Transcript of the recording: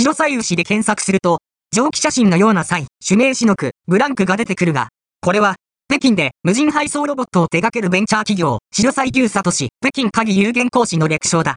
白左右詞で検索すると、蒸気写真のような際、指名しのく、ブランクが出てくるが、これは、北京で無人配送ロボットを手掛けるベンチャー企業、白菜牛里市、北京鍵有限講師の略称だ。